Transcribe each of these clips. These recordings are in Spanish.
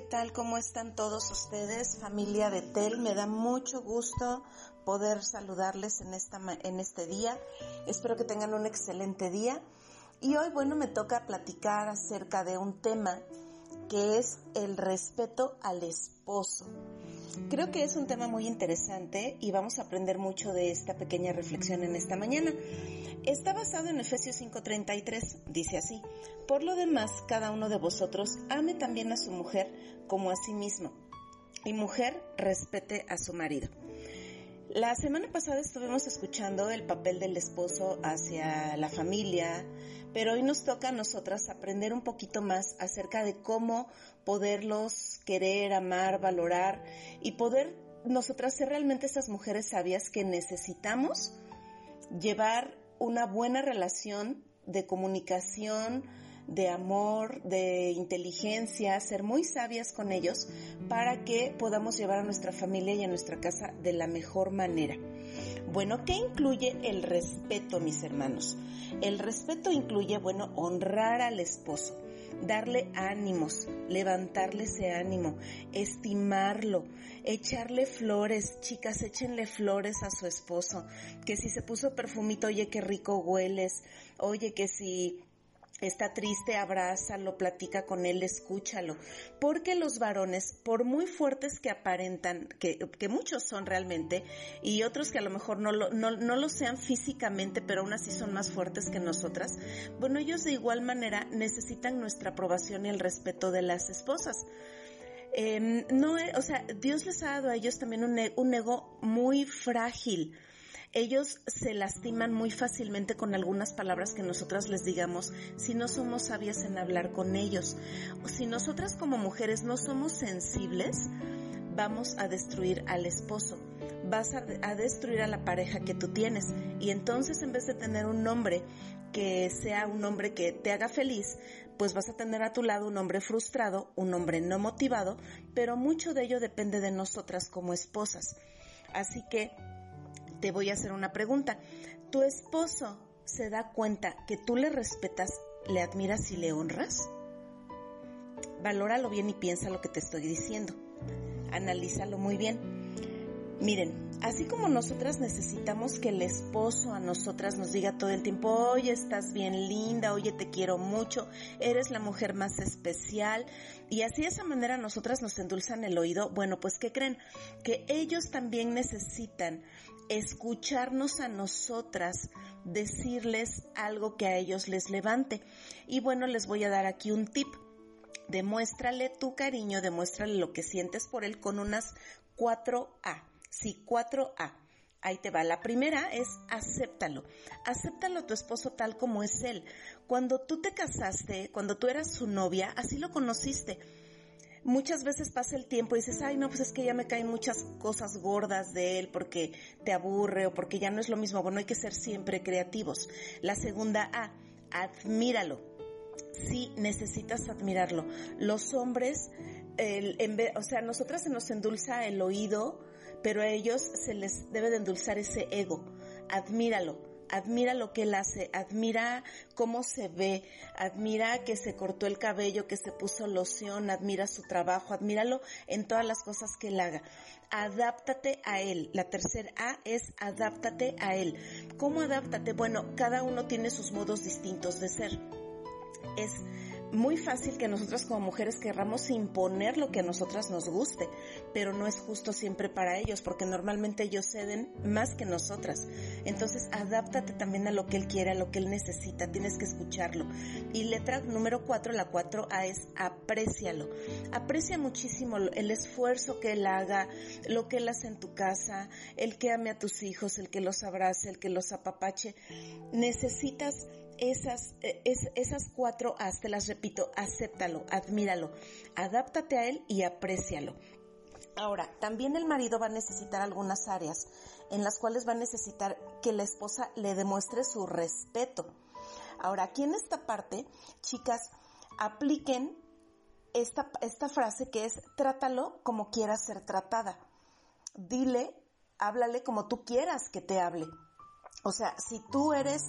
¿qué tal? ¿Cómo están todos ustedes? Familia Betel, me da mucho gusto poder saludarles en, esta, en este día. Espero que tengan un excelente día. Y hoy, bueno, me toca platicar acerca de un tema que es el respeto al esposo. Creo que es un tema muy interesante y vamos a aprender mucho de esta pequeña reflexión en esta mañana. Está basado en Efesios 5:33, dice así, por lo demás, cada uno de vosotros ame también a su mujer como a sí mismo, y mujer respete a su marido. La semana pasada estuvimos escuchando el papel del esposo hacia la familia, pero hoy nos toca a nosotras aprender un poquito más acerca de cómo poderlos querer, amar, valorar y poder nosotras ser realmente esas mujeres sabias que necesitamos llevar una buena relación de comunicación, de amor, de inteligencia, ser muy sabias con ellos para que podamos llevar a nuestra familia y a nuestra casa de la mejor manera. Bueno, ¿qué incluye el respeto, mis hermanos? El respeto incluye, bueno, honrar al esposo, darle ánimos, levantarle ese ánimo, estimarlo, echarle flores, chicas, échenle flores a su esposo, que si se puso perfumito, oye, qué rico hueles, oye, que si está triste, abrázalo, platica con él, escúchalo. Porque los varones, por muy fuertes que aparentan, que, muchos son realmente, y otros que a lo mejor no lo, no, lo sean físicamente, pero aún así son más fuertes que nosotras, bueno, ellos de igual manera necesitan nuestra aprobación y el respeto de las esposas. Em, no, o sea, Dios les ha dado a ellos también un, e, un ego muy frágil ellos se lastiman muy fácilmente con algunas palabras que nosotras les digamos si no somos sabias en hablar con ellos. O si nosotras como mujeres no somos sensibles, vamos a destruir al esposo, vas a, destruir a la pareja que tú tienes. Y entonces en vez de tener un hombre que sea un hombre que te haga feliz, pues vas a tener a tu lado un hombre frustrado, un hombre no motivado, pero mucho de ello depende de nosotras como esposas. Así que te voy a hacer una pregunta. ¿Tu esposo se da cuenta que tú le respetas, le admiras y le honras? Valóralo bien y piensa lo que te estoy diciendo. Analízalo muy bien. Miren, así como nosotras necesitamos que el esposo a nosotras nos diga todo el tiempo, oye, estás bien linda, oye, te quiero mucho, eres la mujer más especial, y así de esa manera nosotras nos endulzan el oído, bueno, pues ¿qué creen? Que ellos también necesitan escucharnos a nosotras, decirles algo que a ellos les levante. Y bueno, les voy a dar aquí un tip. Demuéstrale tu cariño, demuéstrale lo que sientes por él con unas 4A. Sí, 4A. Ahí te va. La primera es acéptalo. Acéptalo a tu esposo tal como es él. Cuando tú te casaste, cuando tú eras su novia, así lo conociste muchas veces pasa el tiempo y dices, ay, no, pues es que ya me caen muchas cosas gordas de él porque te aburre o porque ya no es lo mismo. Bueno, hay que ser siempre creativos. La segunda A, admíralo. Sí, necesitas admirarlo. Los hombres, el, en o sea, a nosotras se nos endulza el oído, pero a ellos se les debe de endulzar ese ego. Admíralo admira lo que él hace, admira cómo se ve, admira que se cortó el cabello, que se puso loción, admira su trabajo, admíralo en todas las cosas que él haga. Adáptate a él. La tercera A es adáptate a él. ¿Cómo adáptate? Bueno, cada uno tiene sus modos distintos de ser. Es muy fácil que nosotras como mujeres querramos imponer lo que a nosotras nos guste, pero no es justo siempre para ellos, porque normalmente ellos ceden más que nosotras. Entonces, adáptate también a lo que él quiere, a lo que él necesita, tienes que escucharlo. Y letra número cuatro, la cuatro A es aprécialo. Aprecia muchísimo el esfuerzo que él haga, lo que él hace en tu casa, el que ame a tus hijos, el que los abrace, el que los apapache. Necesitas esas, eh, esas cuatro As, te las repito, acéptalo, admíralo, adáptate a él y aprécialo. Ahora, también el marido va a necesitar algunas áreas en las cuales va a necesitar que la esposa le demuestre su respeto. Ahora, aquí en esta parte, chicas, apliquen esta, esta frase que es trátalo como quieras ser tratada. Dile, háblale como tú quieras que te hable. O sea, si tú eres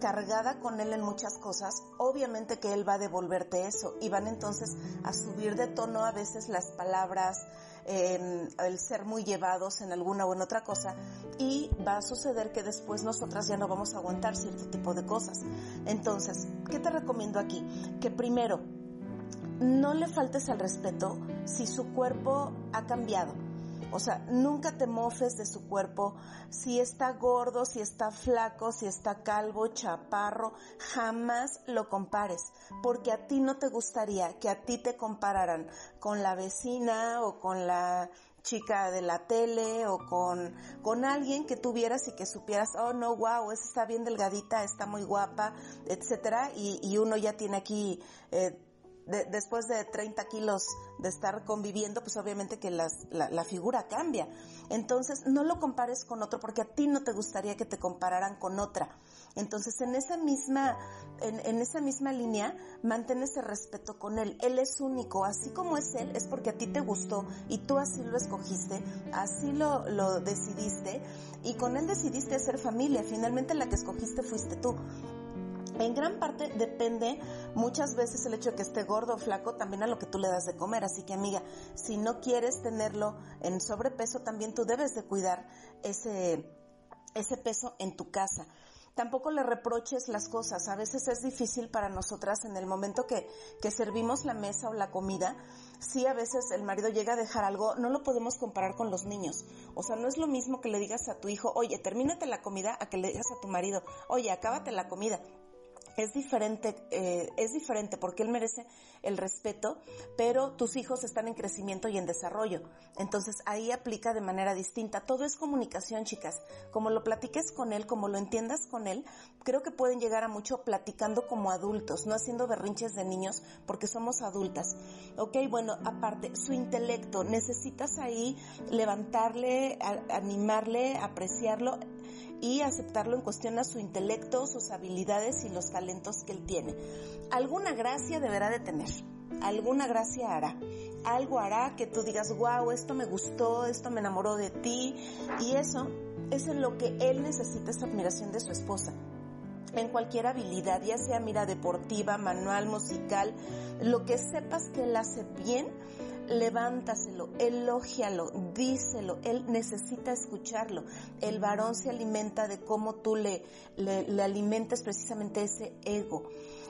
cargada con él en muchas cosas, obviamente que él va a devolverte eso y van entonces a subir de tono a veces las palabras, el ser muy llevados en alguna o en otra cosa y va a suceder que después nosotras ya no vamos a aguantar cierto tipo de cosas. Entonces, ¿qué te recomiendo aquí? Que primero, no le faltes al respeto si su cuerpo ha cambiado o sea, nunca te mofes de su cuerpo. Si está gordo, si está flaco, si está calvo, chaparro, jamás lo compares. Porque a ti no te gustaría que a ti te compararan con la vecina o con la chica de la tele o con, con alguien que tuvieras y que supieras, oh no, wow, esa está bien delgadita, está muy guapa, etcétera, y, y uno ya tiene aquí eh, después de 30 kilos de estar conviviendo, pues obviamente que la, figura cambia. Entonces, no lo compares con otro porque a ti no te gustaría que te compararan con otra. Entonces, en esa misma, en, esa misma línea, mantén ese respeto con él. Él es único, así como es él, es porque a ti te gustó y tú así lo escogiste, así lo, lo decidiste y con él decidiste hacer familia. Finalmente la que escogiste fuiste tú. En gran parte depende muchas veces el hecho de que esté gordo o flaco también a lo que tú le das de comer. Así que amiga, si no quieres tenerlo en sobrepeso, también tú debes de cuidar ese, ese peso en tu casa. Tampoco le reproches las cosas. A veces es difícil para nosotras en el momento que, que servimos la mesa o la comida. Si a veces el marido llega a dejar algo, no lo podemos comparar con los niños. O sea, no es lo mismo que le digas a tu hijo, oye, termínate la comida, a que le digas a tu marido, oye, acábate la comida es diferente, eh, es diferente porque él merece el respeto, pero tus hijos están en crecimiento y en desarrollo. Entonces ahí aplica de manera distinta. Todo es comunicación, chicas. Como lo platiques con él, como lo entiendas con él, creo que pueden llegar a mucho platicando como adultos, no haciendo berrinches de niños porque somos adultas. Ok, bueno, aparte, su intelecto, necesitas ahí levantarle, animarle, apreciarlo y aceptarlo en cuestión a su intelecto, sus habilidades y los talentos que él tiene. Alguna gracia deberá de tener, alguna gracia hará. Algo hará que tú digas, wow, esto me gustó, esto me enamoró de ti y eso es en lo que él necesita esa admiración de su esposa en cualquier habilidad, ya sea mira deportiva, manual, musical, lo que sepas que él hace bien, levántaselo, elógialo, díselo, él necesita escucharlo. El varón se alimenta de cómo tú le, le, le alimentes precisamente ese ego.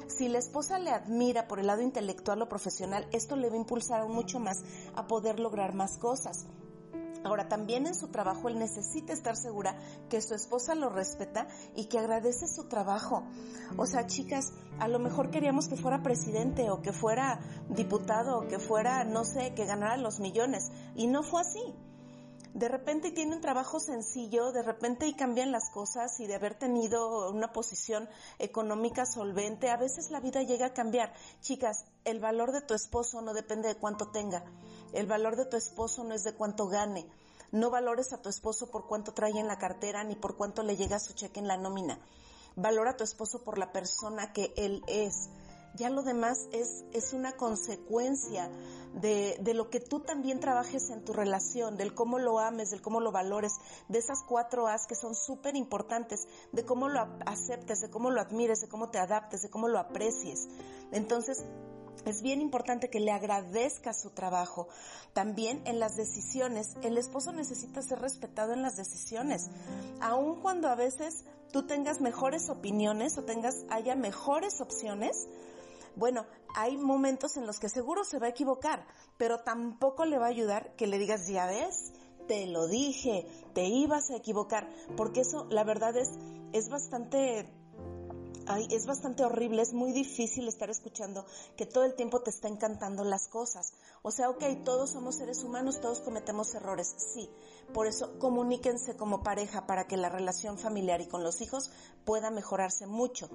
Si la esposa le admira por el lado intelectual o profesional, esto le va a impulsar mucho más a poder lograr más cosas. Ahora, también en su trabajo él necesita estar segura que su esposa lo respeta y que agradece su trabajo. O sea, chicas, a lo mejor queríamos que fuera presidente o que fuera diputado o que fuera, no sé, que ganara los millones. Y no fue así de repente tiene un trabajo sencillo, de repente y cambian las cosas y de haber tenido una posición económica solvente, a veces la vida llega a cambiar. Chicas, el valor de tu esposo no depende de cuánto tenga, el valor de tu esposo no es de cuánto gane. No valores a tu esposo por cuánto trae en la cartera ni por cuánto le llega su cheque en la nómina. Valora a tu esposo por la persona que él es ya lo demás es, es una consecuencia de, de, lo que tú también trabajes en tu relación, del cómo lo ames, del cómo lo valores, de esas cuatro A's que son súper importantes, de cómo lo aceptes, de cómo lo admires, de cómo te adaptes, de cómo lo aprecies. Entonces, es bien importante que le agradezca su trabajo. También en las decisiones, el esposo necesita ser respetado en las decisiones, aun cuando a veces tú tengas mejores opiniones o tengas haya mejores opciones, bueno, hay momentos en los que seguro se va a equivocar, pero tampoco le va a ayudar que le digas, ya ves, te lo dije, te ibas a equivocar, porque eso la verdad es, es bastante Ay, es bastante horrible, es muy difícil estar escuchando que todo el tiempo te está encantando las cosas. O sea, ok, todos somos seres humanos, todos cometemos errores, sí. Por eso comuníquense como pareja para que la relación familiar y con los hijos pueda mejorarse mucho.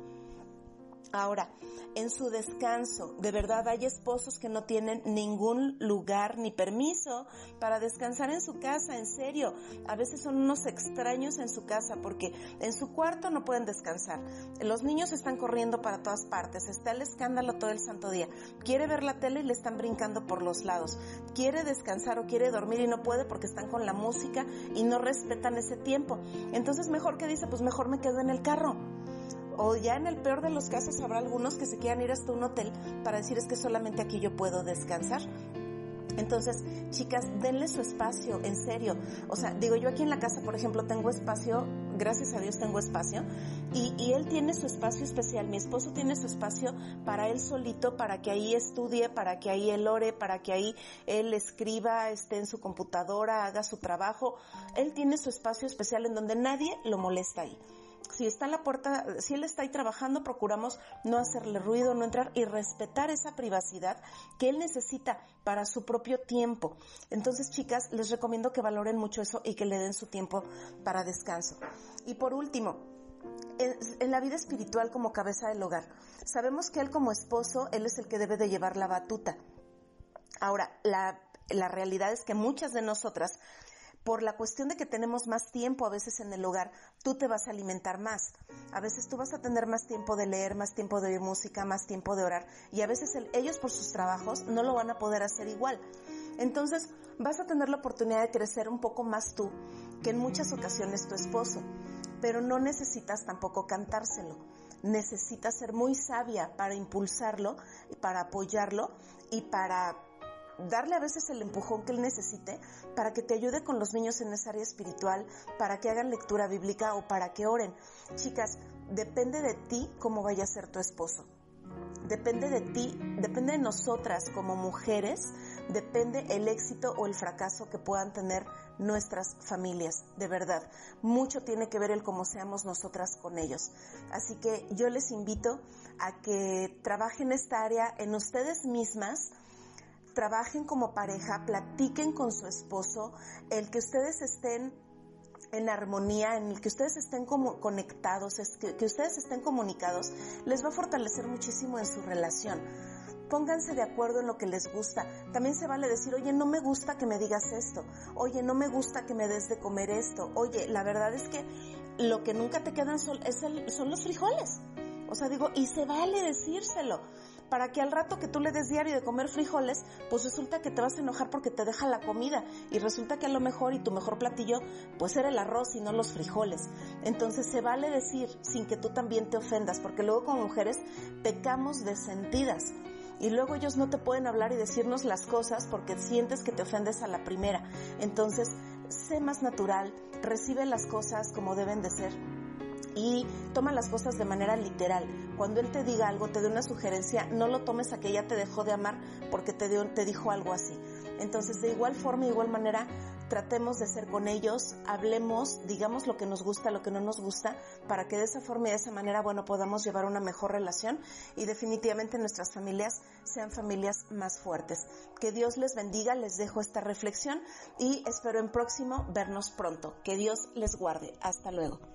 Ahora, en su descanso. De verdad, hay esposos que no tienen ningún lugar ni permiso para descansar en su casa, en serio. A veces son unos extraños en su casa porque en su cuarto no pueden descansar. Los niños están corriendo para todas partes, está el escándalo todo el santo día. Quiere ver la tele y le están brincando por los lados. Quiere descansar o quiere dormir y no puede porque están con la música y no respetan ese tiempo. Entonces mejor que dice, pues mejor me quedo en el carro o ya en el peor de los casos habrá algunos que se quieran ir hasta un hotel para decir es que solamente aquí yo puedo descansar. Entonces, chicas, denle su espacio, en serio. O sea, digo, yo aquí en la casa, por ejemplo, tengo espacio, gracias a Dios tengo espacio, y, él tiene su espacio especial, mi esposo tiene su espacio para él solito, para que ahí estudie, para que ahí él ore, para que ahí él escriba, esté en su computadora, haga su trabajo. Él tiene su espacio especial en donde nadie lo molesta ahí si está en la puerta, si él está ahí trabajando, procuramos no hacerle ruido, no entrar y respetar esa privacidad que él necesita para su propio tiempo. Entonces, chicas, les recomiendo que valoren mucho eso y que le den su tiempo para descanso. Y por último, en, la vida espiritual como cabeza del hogar, sabemos que él como esposo, él es el que debe de llevar la batuta. Ahora, la, la realidad es que muchas de nosotras por la cuestión de que tenemos más tiempo a veces en el hogar, tú te vas a alimentar más. A veces tú vas a tener más tiempo de leer, más tiempo de oír música, más tiempo de orar. Y a veces ellos por sus trabajos no lo van a poder hacer igual. Entonces vas a tener la oportunidad de crecer un poco más tú que en muchas ocasiones tu esposo. Pero no necesitas tampoco cantárselo. Necesitas ser muy sabia para impulsarlo, para apoyarlo y para darle a veces el empujón que él necesite para que te ayude con los niños en esa área espiritual, para que hagan lectura bíblica o para que oren. Chicas, depende de ti cómo vaya a ser tu esposo. Depende de ti, depende de nosotras como mujeres, depende el éxito o el fracaso que puedan tener nuestras familias, de verdad. Mucho tiene que ver el cómo seamos nosotras con ellos. Así que yo les invito a que trabajen esta área en ustedes mismas, trabajen como pareja, platiquen con su esposo, el que ustedes estén en armonía, en el que ustedes estén como conectados, que, que ustedes estén comunicados, les va a fortalecer muchísimo en su relación. Pónganse de acuerdo en lo que les gusta. También se vale decir, oye, no me gusta que me digas esto. Oye, no me gusta que me des de comer esto. Oye, la verdad es que lo que nunca te quedan son, es son los frijoles. O sea, digo, y se vale decírselo para que al rato que tú le des diario de comer frijoles, pues resulta que te vas a enojar porque te deja la comida y resulta que a lo mejor y tu mejor platillo pues era el arroz y no los frijoles. Entonces se vale decir sin que tú también te ofendas, porque luego como mujeres pecamos de sentidas y luego ellos no te pueden hablar y decirnos las cosas porque sientes que te ofendes a la primera. Entonces, sé más natural, recibe las cosas como deben de ser y toma las cosas de manera literal. Cuando él te diga algo, te dé una sugerencia, no lo tomes a que ella te dejó de amar porque te, te dijo algo así. Entonces, de igual forma, de igual manera, tratemos de ser con ellos, hablemos, digamos lo que nos gusta, lo que no nos gusta, para que de esa forma y de esa manera, bueno, podamos llevar una mejor relación y definitivamente nuestras familias sean familias más fuertes. Que Dios les bendiga, les dejo esta reflexión y espero en próximo vernos pronto. Que Dios les guarde. Hasta luego.